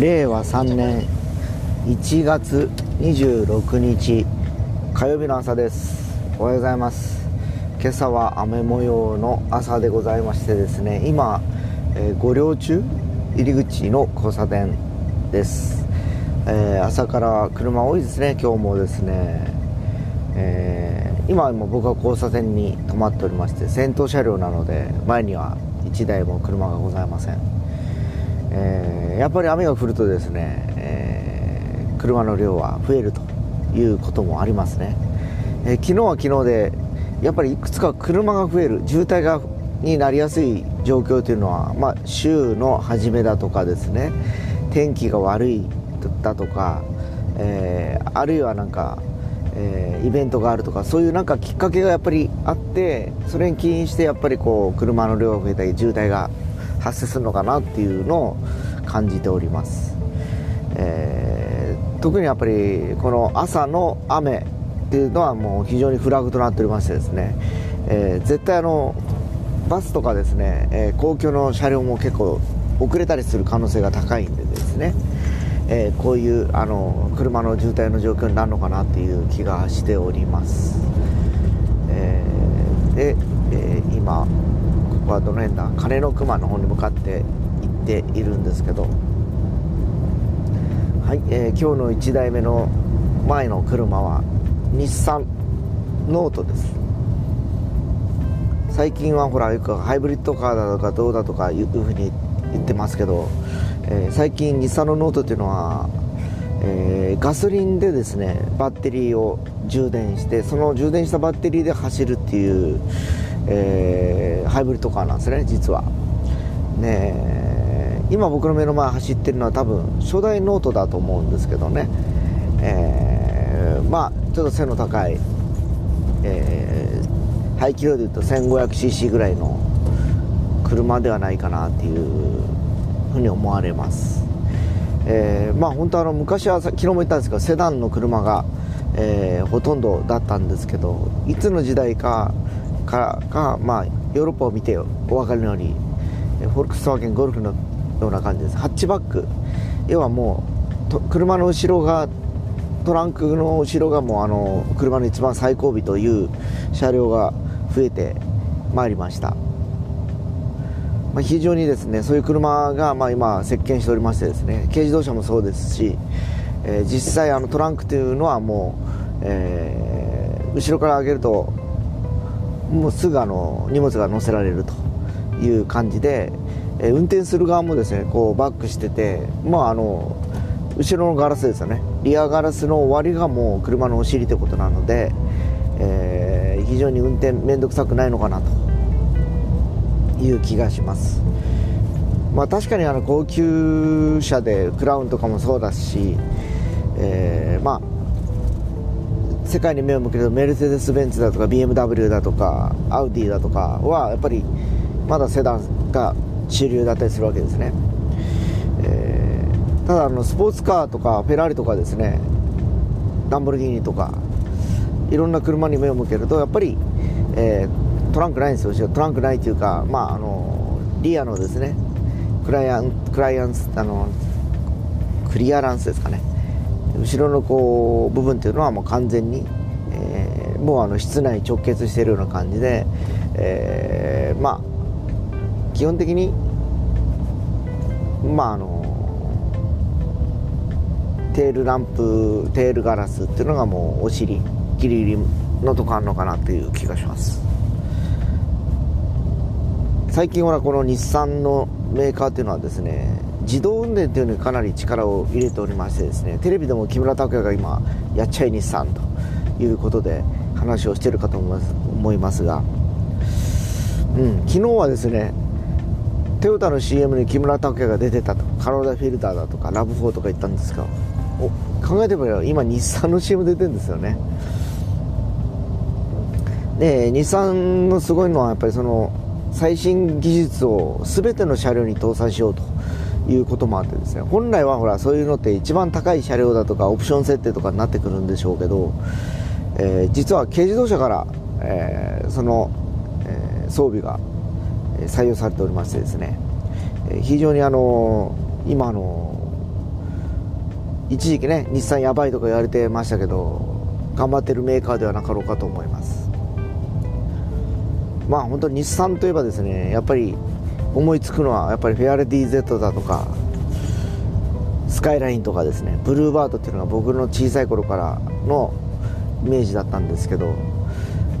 令和3年1月26日火曜日の朝です。おはようございます。今朝は雨模様の朝でございましてですね今、えー、五稜中入り口の交差点です、えー、朝から車多いですね。今日もですね、えー、今も僕は交差点に止まっておりまして先頭車両なので前には1台も車がございません。えー、やっぱり雨が降るとですね、えー、車の量は増えるということもありますね、えー、昨日は昨日でやっぱりいくつか車が増える渋滞がになりやすい状況というのは、まあ、週の初めだとかですね天気が悪いだとか、えー、あるいはなんか、えー、イベントがあるとかそういうなんかきっかけがやっぱりあってそれに起因してやっぱりこう車の量が増えたり渋滞が発生するのかなっていうのを感じております、えー、特にやっぱりこの朝の雨っていうのはもう非常にフラグとなっておりましてですね、えー、絶対あのバスとかですね、えー、公共の車両も結構遅れたりする可能性が高いんでですね、えー、こういうあの車の渋滞の状況になるのかなっていう気がしております、えー、で、え、今はどの辺だ？金の熊の方に向かって行っているんですけど。はい、えー、今日の1台目の前の車は日産ノートです。最近はほらよくハイブリッドカーだとかどうだとかいうふうに言ってますけど、えー、最近日産のノートっていうのは、えー、ガソリンでですねバッテリーを充電してその充電したバッテリーで走るっていうえー、ハイブリッドカーなんですね実は。ね今僕の目の前走ってるのは多分初代ノートだと思うんですけどね、えー、まあちょっと背の高い、えー、排気量でいうと 1500cc ぐらいの車ではないかなっていうふうに思われます、えー、まあ本当あの昔は昨日も言ったんですけどセダンの車が、えー、ほとんどだったんですけどいつの時代かからが、まあ、ヨーロッパを見てお分かりのようにフォルクスワーゲンゴルフのような感じです。ハッチバック。要はもう車の後ろがトランクの後ろがもうあの車の一番最後尾という車両が増えてまいりました、まあ、非常にですねそういう車がまあ今席巻しておりましてですね軽自動車もそうですし、えー、実際あのトランクというのはもう、えー、後ろから上げるともうすぐあの荷物が載せられるという感じで、え運転する側もですねこうバックしてて、まあ、あの後ろのガラスですよねリアガラスの終わりがもう車のお尻ってことなので、えー、非常に運転面倒くさくないのかなという気がします。まあ、確かにあの高級車でクラウンとかもそうだし、えー、まあ世界に目を向けるとメルセデス・ベンツだとか BMW だとかアウディだとかはやっぱりまだセダンが主流だったりするわけですね、えー、ただあのスポーツカーとかフェラーリとかですねランボルギーニとかいろんな車に目を向けるとやっぱり、えー、トランクないんですよ。トランクないというか、まあ、あのリアのですねクライアンクライアンスあのクリアランスですかね。後ろのこう部分っていうのはもう完全に、えー、もうあの室内直結してるような感じで、えー、まあ基本的にまああのテールランプテールガラスっていうのがもうお尻ギリギリのとこあるのかなっていう気がします。最近はこの日産のメーカーっていうのはですね自動運転というのにかなり力を入れておりましてですねテレビでも木村拓哉が今やっちゃい日産ということで話をしてるかと思いますが、うん、昨日はですねトヨタの CM に木村拓哉が出てたとカローラフィルターだとかラブ4とか言ったんですが考えてみれば今日産の CM 出てるんですよね。で日産のすごいのはやっぱりその最新技術を全ての車両に搭載しようと。いうこともあってですね本来はほらそういうのって一番高い車両だとかオプション設定とかになってくるんでしょうけど、えー、実は軽自動車から、えー、その、えー、装備が採用されておりましてですねえ非常にあの今の一時期ね日産やばいとか言われてましたけど頑張ってるメーカーではなかろうかと思います。まあ本当に日産といえばですねやっぱり思いつくのはやっぱりフェアレディ Z だとかスカイラインとかですね。ブルーバードっていうのが僕の小さい頃からのイメージだったんですけど、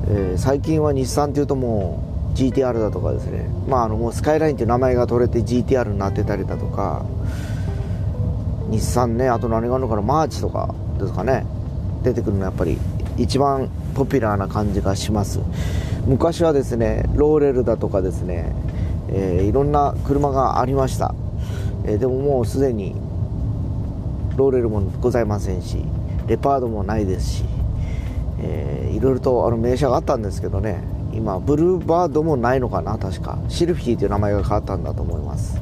えー、最近は日産っていうともう GTR だとかですね。まああのもうスカイラインっていう名前が取れて GTR になってたりだとか日産ねあと何があるのかなマーチとかですかね。出てくるのはやっぱり一番ポピュラーな感じがします。昔はですねローレルだとかですね、えー、いろんな車がありました、えー、でももうすでにローレルもございませんしレパードもないですし、えー、いろいろとあの名車があったんですけどね今ブルーバードもないのかな確か。シルフィーという名前が変わったんだと思います。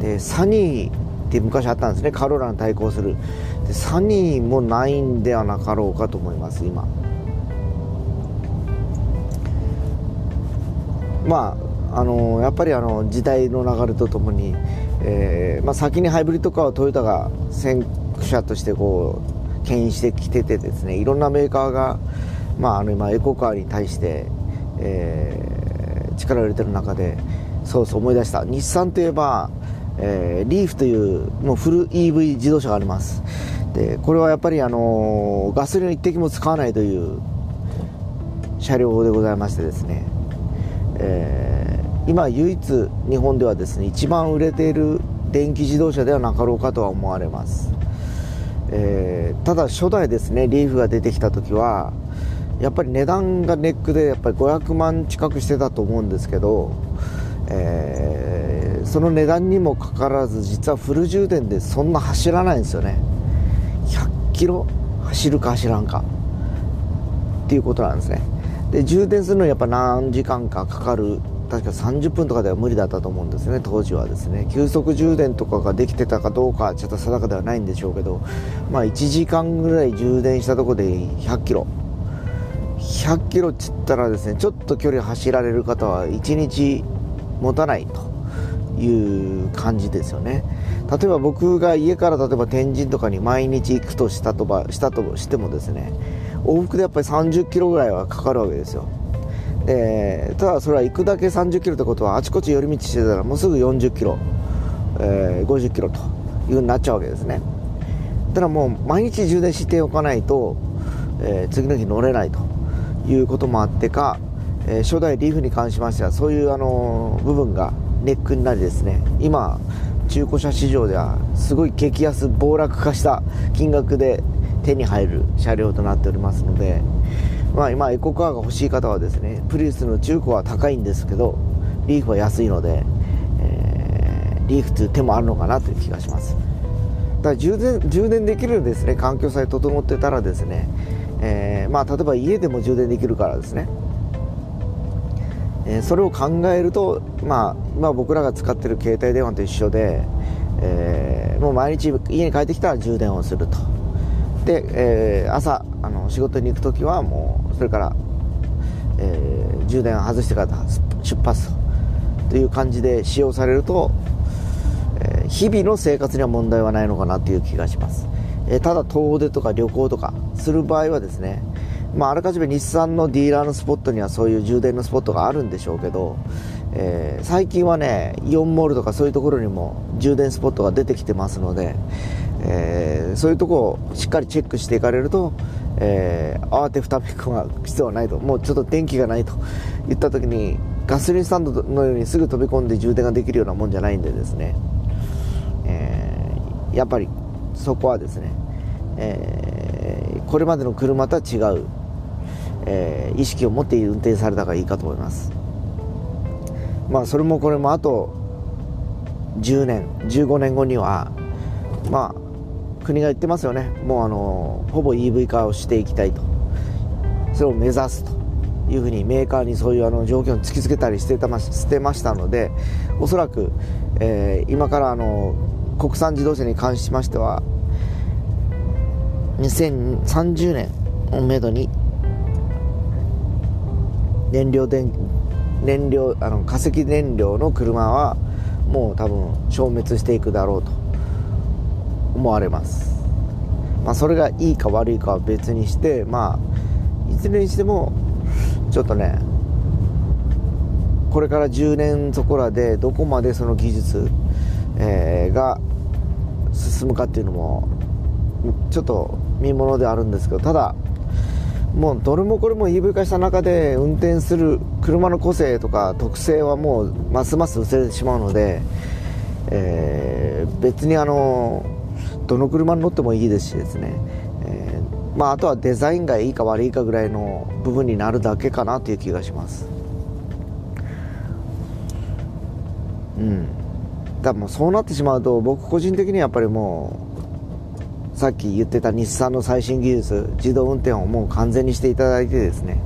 でサニーって昔あったんですね。カローラに対抗する。でサニーもないんではなかろうかと思います今。まああのやっぱりあの時代の流れとともに、えーまあ、先にハイブリッドカーはトヨタが先駆者としてこう牽引してきててですねいろんなメーカーが、まあ、あの今エコカーに対して、えー、力を入れてる中でそうそう思い出した。日産といえばえー、リーフというもうフル EV 自動車があります。でこれはやっぱり、あの、ガソリンを一滴も使わないという車両でございましてですね、えー、今唯一日本ではですね一番売れている電気自動車ではなかろうかとは思われます、えー、ただ初代ですねリーフが出てきた時はやっぱり値段がネックでやっぱり500万近くしてたと思うんですけど、えー、その値段にもかかわらず実はフル充電でそんな走らないんですよね。100キロ走るか走らんか。っていうことなんですね。で充電するのにやっぱ何時間かかかる確か30分とかでは無理だったと思うんですね。当時はですね。急速充電とかができてたかどうかちょっと定かではないんでしょうけどまあ1時間ぐらい充電したとこで100キロ。100キロっつったらですねちょっと距離走られる方は1日持たないという感じですよね。例えば僕が家から例えば天神とかに毎日行くとしたとばしたとしてもですね往復でやっぱり30キロぐらいはかかるわけですよ。でただそれは行くだけ30キロってことはあちこち寄り道してたらもうすぐ40キロ、えー、50キロというふうになっちゃうわけですね。ただもう毎日充電しておかないと、えー、次の日乗れないということもあってかえー、初代リーフに関しましてはそういうあの部分がネックになりですね。今中古車市場ではすごい激安暴落化した金額で手に入る車両となっておりますので、まあ、今エコカーが欲しい方はですねプリウスの中古は高いんですけどリーフは安いので、えー、リーフという手もあるのかなという気がします。だから充電充電できるですね環境さえ整ってたらですね、えー、まあ、例えば家でも充電できるからですね。え、それを考えると、まあ、今僕らが使ってる携帯電話と一緒で、えー、もう毎日家に帰ってきたら充電をすると。で、えー、朝あの仕事に行く時はもうそれから、えー、充電を外してから出発という感じで使用されると、えー、日々の生活には問題はないのかなという気がします、えー、ただ遠出とか旅行とかする場合はですねまあ、あらかじめ日産のディーラーのスポットにはそういう充電のスポットがあるんでしょうけど、えー、最近はねイオンモールとかそういうところにも充電スポットが出てきてますので、えー、そういうとこをしっかりチェックしていかれると、えー、慌てふためくが必要はないと。もうちょっと電気がないといった時にガソリンスタンドのようにすぐ飛び込んで充電ができるようなもんじゃないんでですね、えやっぱりそこはですね、えこれまでの車とは違うえ、意識を持って運転された方がいいかと思います。まあそれもこれもあと10年15年後にはまあ国が言ってますよね。もうあのほぼ EV 化をしていきたいと。それを目指すと。いうふうにメーカーにそういうあの条件を突きつけたりしてたましてましたのでおそらく、えー、今からあの国産自動車に関しましては2030年をめどに燃料電燃料あの化石燃料の車はもう多分消滅していくだろうと。思われます。まあ、それがいいか悪いかは別にしてまあいずれにしてもちょっとねこれから10年そこらでどこまでその技術、えー、が進むかっていうのもちょっと見ものであるんですけどただもうどれもこれも EV 化した中で運転する車の個性とか特性はもうますます薄れてしまうので、えー、別にあのどの車に乗ってもいいですしですね、えー、まあ、あとはデザインがいいか悪いかぐらいの部分になるだけかなという気がします。うん。だもうそうなってしまうと僕個人的にはやっぱりもうさっき言ってた日産の最新技術自動運転をもう完全にしていただいてですね、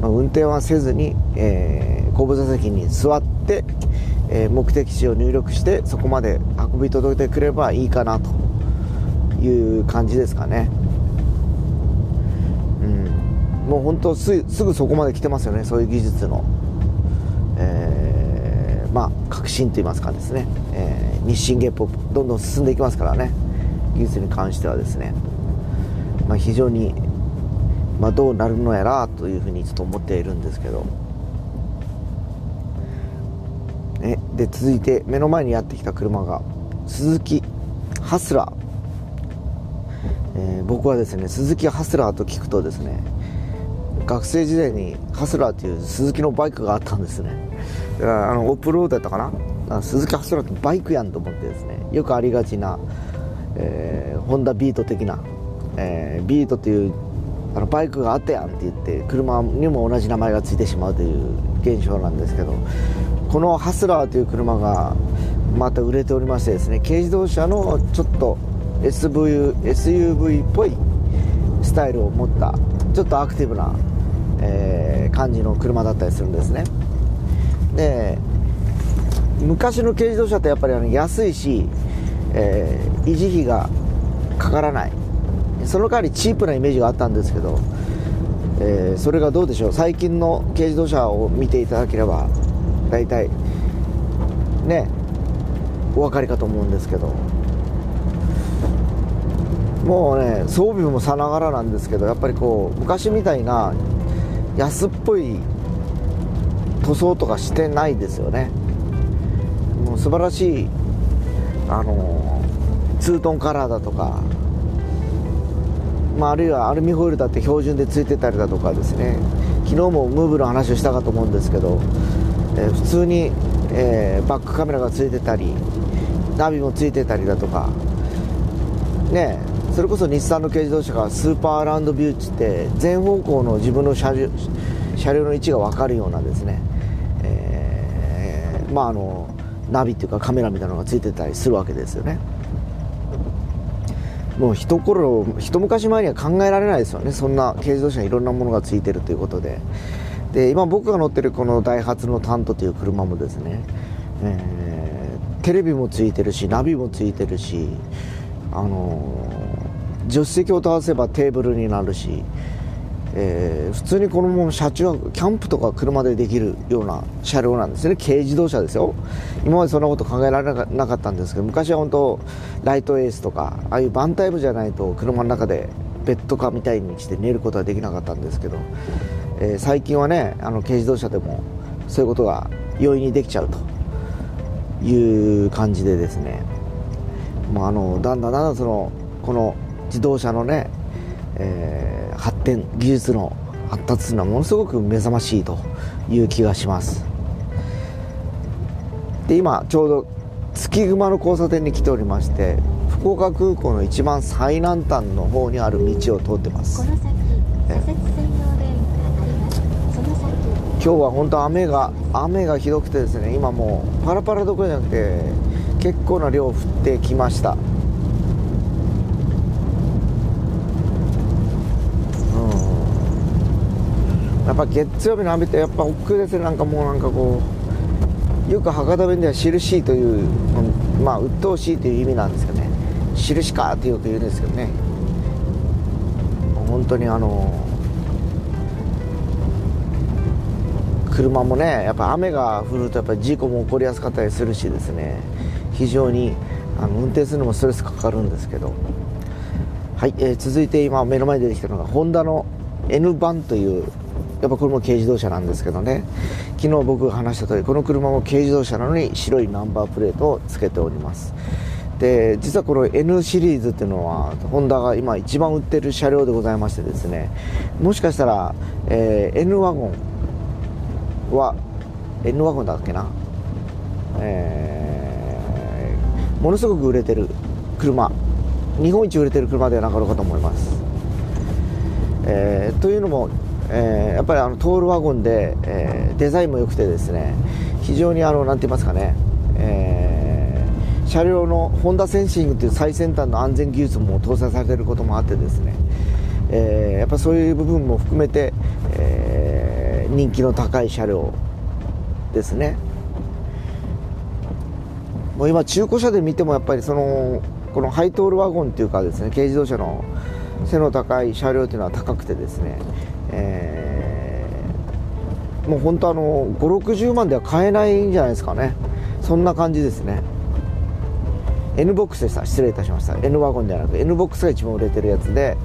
まあ、運転はせずに、えー、後部座席に座って、えー、目的地を入力してそこまで運び届けてくればいいかなと。いう感じですかね。うん。もう本当すすぐそこまで来てますよねそういう技術の、えー、まあ革新といいますかですね、えー、日進月歩どんどん進んでいきますからね。技術に関してはですね、まあ、非常に、まあ、どうなるのやらというふうにちょっと思っているんですけど。ね、で続いて目の前にやってきた車が鈴木ハスラー。えー、僕はですね鈴木ハスラーと聞くとですね学生時代にハスラーっていう鈴木のバイクがあったんですね。あのオープンロードやったかな？鈴木ハスラーってバイクやんと思ってですねよくありがちな、えー、ホンダビート的な、えー、ビートっていうあのバイクがあったやんって言って車にも同じ名前がついてしまうという現象なんですけどこのハスラーという車がまた売れておりましてですね軽自動車のちょっと SV SUV っぽいスタイルを持ったちょっとアクティブな、えー、感じの車だったりするんですね。で昔の軽自動車ってやっぱりあの安いし、えー、維持費がかからない。その代わりチープなイメージがあったんですけど、えー、それがどうでしょう。最近の軽自動車を見ていただければ大体ねお分かりかと思うんですけど。もうね装備もさながらなんですけどやっぱりこう昔みたいな安っぽい塗装とかしてないですよね。もう素晴らしいあのツートンカラーだとか、まあ、あるいはアルミホイルだって標準でついてたりだとかですね。昨日もムーブの話をしたかと思うんですけど、えー、普通に、えー、バックカメラがついてたりナビもついてたりだとかねそれこそ日産の軽自動車がスーパーランドビューチって全方向の自分の車両車両の位置が分かるようなですね、えー、まああのナビっていうかカメラみたいなのがついてたりするわけですよね。もう一頃一昔前には考えられないですよね。そんな軽自動車にいろんなものがついてるということで。で今僕が乗ってるこのダイハツのタントという車もですね、えー、テレビもついてるしナビもついてるしあの助手席を倒せばテーブルになるし、えー、普通にこのまま車中はキャンプとか車でできるような車両なんですね。軽自動車ですよ。今までそんなこと考えられなかったんですけど昔は本当ライトエースとかああいうバンタイプじゃないと車の中でベッドカーみたいにして寝ることはできなかったんですけど、えー、最近はねあの軽自動車でもそういうことが容易にできちゃうという感じでですね、まあ、あのだんだんだんだんそのこの自動車のね、えー、発展技術の発達というのはものすごく目覚ましいという気がします。で今ちょうど月熊の交差点に来ておりまして福岡空港の一番最南端の方にある道を通ってます。今日は本当雨が雨がひどくてですね今もうパラパラどころじゃなくて結構な量降ってきましたぱ月曜日の雨ってやっぱ億劫ですね。なんかもうなんかこうよく博多弁では印というまあ鬱陶しいという意味なんですけどね。印かってよく言うんですけどね。本当にあの車もねやっぱ雨が降るとやっぱり事故も起こりやすかったりするしですね。非常にあの運転するのもストレスかかるんですけど。はい、えー、続いて今目の前に出てきたのがホンダの N 版というやっぱこれも軽自動車なんですけどね。昨日僕が話した通りこの車も軽自動車なのに白いナンバープレートをつけております。で実はこの N シリーズっていうのはホンダが今一番売ってる車両でございましてですね。もしかしたら、えー、N ワゴンは N ワゴンだっけな、えー、ものすごく売れてる車。日本一売れてる車ではなかろうかと思います、えー、というのも、えー、やっぱりあのトールワゴンで、えー、デザインも良くてですね非常にあのなんて言いますかね、えー、車両のホンダセンシングという最先端の安全技術も搭載されていることもあってですね、え、やっぱそういう部分も含めて、え、人気の高い車両ですね。もう今中古車で見てもやっぱりそのこのハイトールワゴンっていうかですね軽自動車の背の高い車両というのは高くてですね、えー、もう本当あの560万では買えないんじゃないですかね。そんな感じですね。N ボックスでした。失礼いたしました。N ワゴンではなく N ボックスが一番売れてるやつで、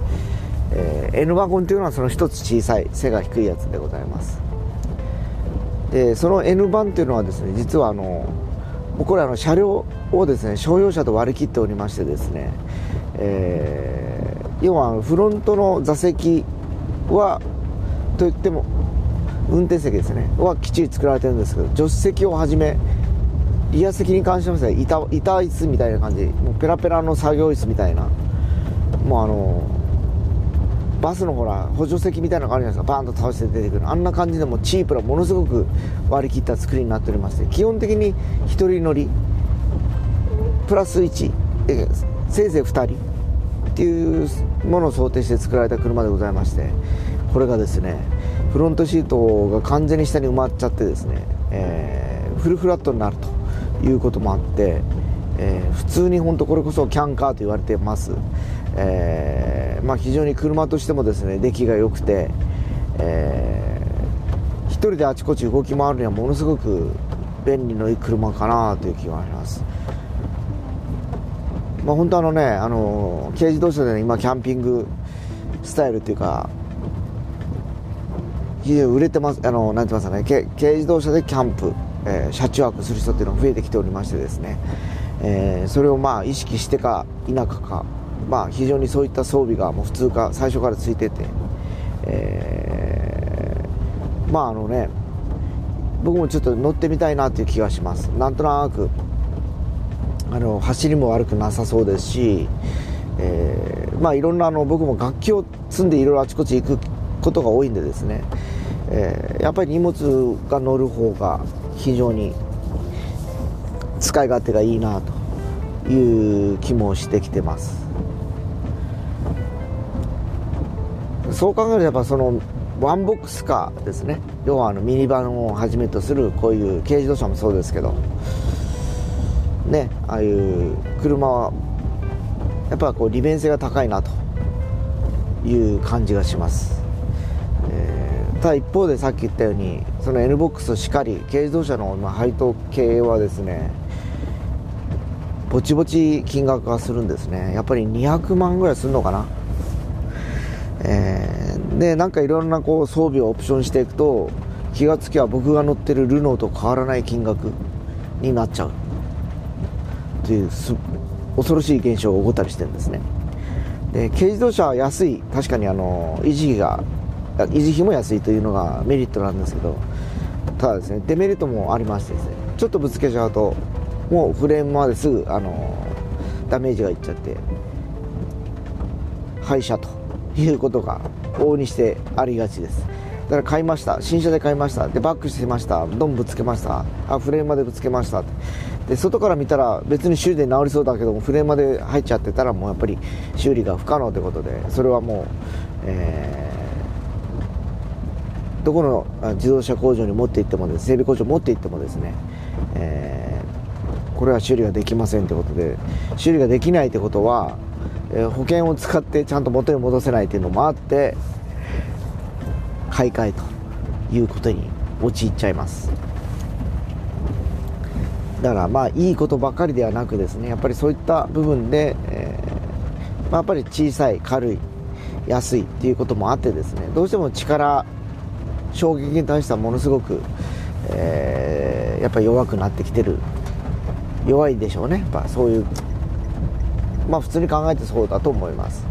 えー、N ワゴンというのはその一つ小さい背が低いやつでございます。でその N 版というのはですね実はあのこれあの車両をですね商用車と割り切っておりましてですね、えー、要はフロントの座席はといっても運転席ですね。はきっちり作られてるんですけど助手席をはじめリア席に関しては板板椅子みたいな感じもうペラペラの作業椅子みたいなもうあのバスのほら補助席みたいなのがあるじゃないですか。バーンと倒して出てくるあんな感じでもチープなものすごく割り切った作りになっておりまして基本的に1人乗りプラス1せいぜい2人っていうものを想定して作られた車でございまして。これがですねフロントシートが完全に下に埋まっちゃってですね、えー、フルフラットになるということもあって、えー、普通に本当これこそキャンカーと言われてます、えー、まあ、非常に車としてもですね出来が良くて、えー、1人であちこち動き回るにはものすごく便利のいい車かなという気がします。まあ、本当あのね、あの軽自動車で、ね、今キャンピングスタイルっていうか売れてますあのなんて言いますかね軽自動車でキャンプ、えー、車中泊する人っていうのが増えてきておりましてですね、えー、それをまあ意識してか否かかまあ、非常にそういった装備がもう普通か最初からついてて、えー、まああのね僕もちょっと乗ってみたいなという気がします。なんとなくあの走りも悪くなさそうですし、えー、まあいろんなあの僕も楽器を積んでいろいろあちこち行くことが多いんでですね、えー、やっぱり荷物が乗る方が非常に使い勝手がいいなという気もしてきてます。そう考えるとやっぱそのワンボックスカーですね。要はあのミニバンをはじめとするこういう軽自動車もそうですけど。ねああいう車はやっぱこう利便性が高いなという感じがします、ただ一方でさっき言ったようにその N ボックスしかり軽自動車の配当系はですねぼちぼち金額がするんですね。やっぱり200万ぐらいするのかな？えー、でなんかいろんなこう装備をオプションしていくと気がつきは僕が乗ってるルノーと変わらない金額になっちゃう。という恐ろしい現象が起こったりしてるんですね。で軽自動車は安い。確かにあの維持費が維持費も安いというのがメリットなんですけどただですねデメリットもありましてですねちょっとぶつけちゃうともうフレームまですぐあのダメージがいっちゃって廃車ということが往々にしてありがちです。だから買いました。新車で買いました。でバックしてました。ドンぶつけました。あフレームまでぶつけました。で外から見たら別に修理で治りそうだけどもフレームまで入っちゃってたらもうやっぱり修理が不可能ということでそれはもう、えー、どこの自動車工場に持って行ってもですね整備工場持って行ってもですね、えー、これは修理ができませんということで修理ができないということはえ保険を使ってちゃんと元に戻せないというのもあって買い替えということに陥っちゃいます。だからまあいいことばかりではなくですねやっぱりそういった部分で、えまあ、やっぱり小さい軽い安いっていうこともあってですねどうしても力衝撃に対してはものすごく、えー、やっぱり弱くなってきてる。弱いでしょうね。やっぱそういうまあ普通に考えてそうだと思います。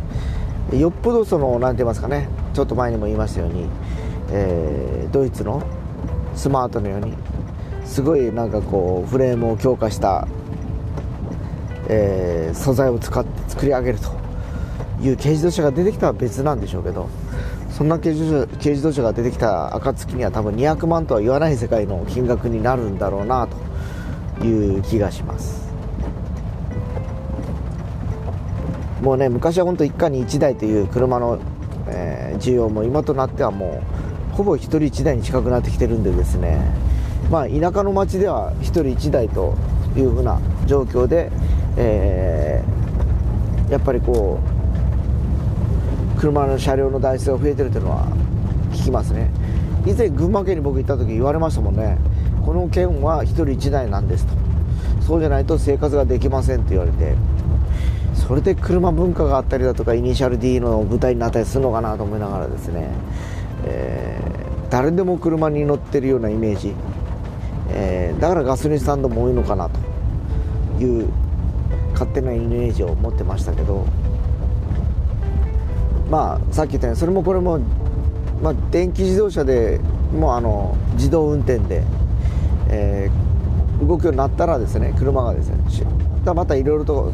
よっぽどその何て言いますかね。ちょっと前にも言いましたように、えー、ドイツのスマートのようにすごいなんかこうフレームを強化した、えー、素材を使って作り上げるという軽自動車が出てきたら別なんでしょうけどそんな軽自動車軽自動車が出てきた暁には多分200万とは言わない世界の金額になるんだろうなという気がします。もうね昔は本当一家に1台という車の、えー、需要も今となってはもうほぼ1人1台に近くなってきてるんでですね。まあ田舎の町では1人1台というふうな状況で、えー、やっぱりこう車の車両の台数が増えてるというのは聞きますね。以前群馬県に僕行った時言われましたもんね。この県は1人1台なんですと。そうじゃないと生活ができませんと言われて。それで車文化があったりだとかイニシャル D の舞台になったりするのかなと思いながらですね、えー、誰でも車に乗ってるようなイメージ、えー、だからガソリンスタンドも多いのかなという勝手なイメージを持ってましたけど。まあさっき言ったようにそれもこれも、まあ、電気自動車でもうあの自動運転で、えー、動くようになったらですね車がですねまたいろいろと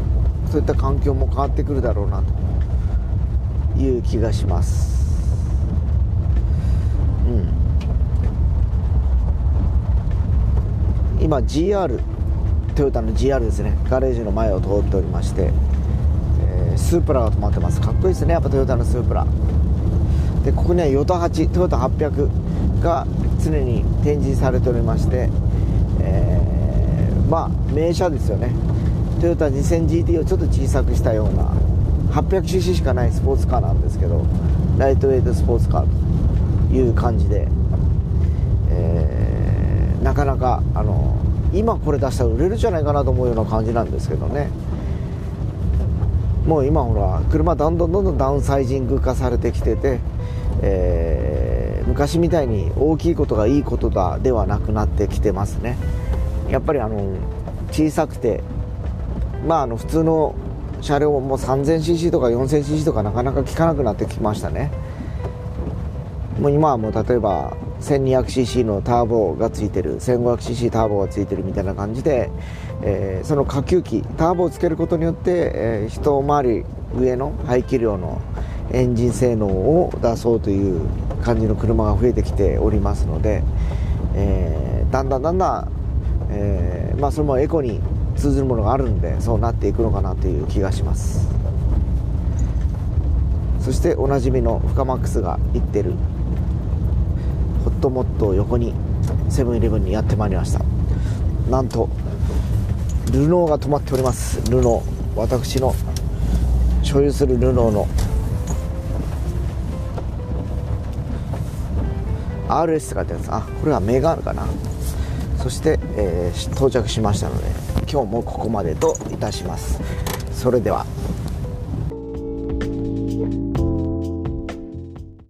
そういった環境も変わってくるだろうなという気がします。うん。今 GR トヨタの GR ですねガレージの前を通っておりまして、スープラが止まってます。かっこいいですね。やっぱトヨタのスープラ。でここにはヨタ8トヨタ800が常に展示されておりまして、えー、まあ名車ですよね。トヨタ 2000GT をちょっと小さくしたような 800cc しかないスポーツカーなんですけどライトウェイトスポーツカーという感じで、えー、なかなかあの今これ出したら売れるじゃないかなと思うような感じなんですけどね。もう今ほら車どんどんどんどんダウンサイジング化されてきてて、えー、昔みたいに大きいことがいいことだではなくなってきてますね。やっぱりあの小さくてまあ、あの普通の車両も 3000cc とか 4000cc とかなかなか効かなくなってきましたね。もう今はもう例えば 1200cc のターボがついてる 1500cc ターボがついてるみたいな感じで、えー、その下級機ターボをつけることによって、えー、一回り上の排気量のエンジン性能を出そうという感じの車が増えてきておりますので、えー、だんだんだんだん、えーまあ、それもエコに通ずるものがあるんでそうなっていくのかなという気がします。そしておなじみのフカマックスが行ってるホットモットを横にセブンイレブンにやってまいりました。なんとルノーが止まっております。ルノー私の所有するルノーの。RS って書いてあるんですあこれはメガールかな。そして、えー、到着しましたので今日もここまでといたします。それでは。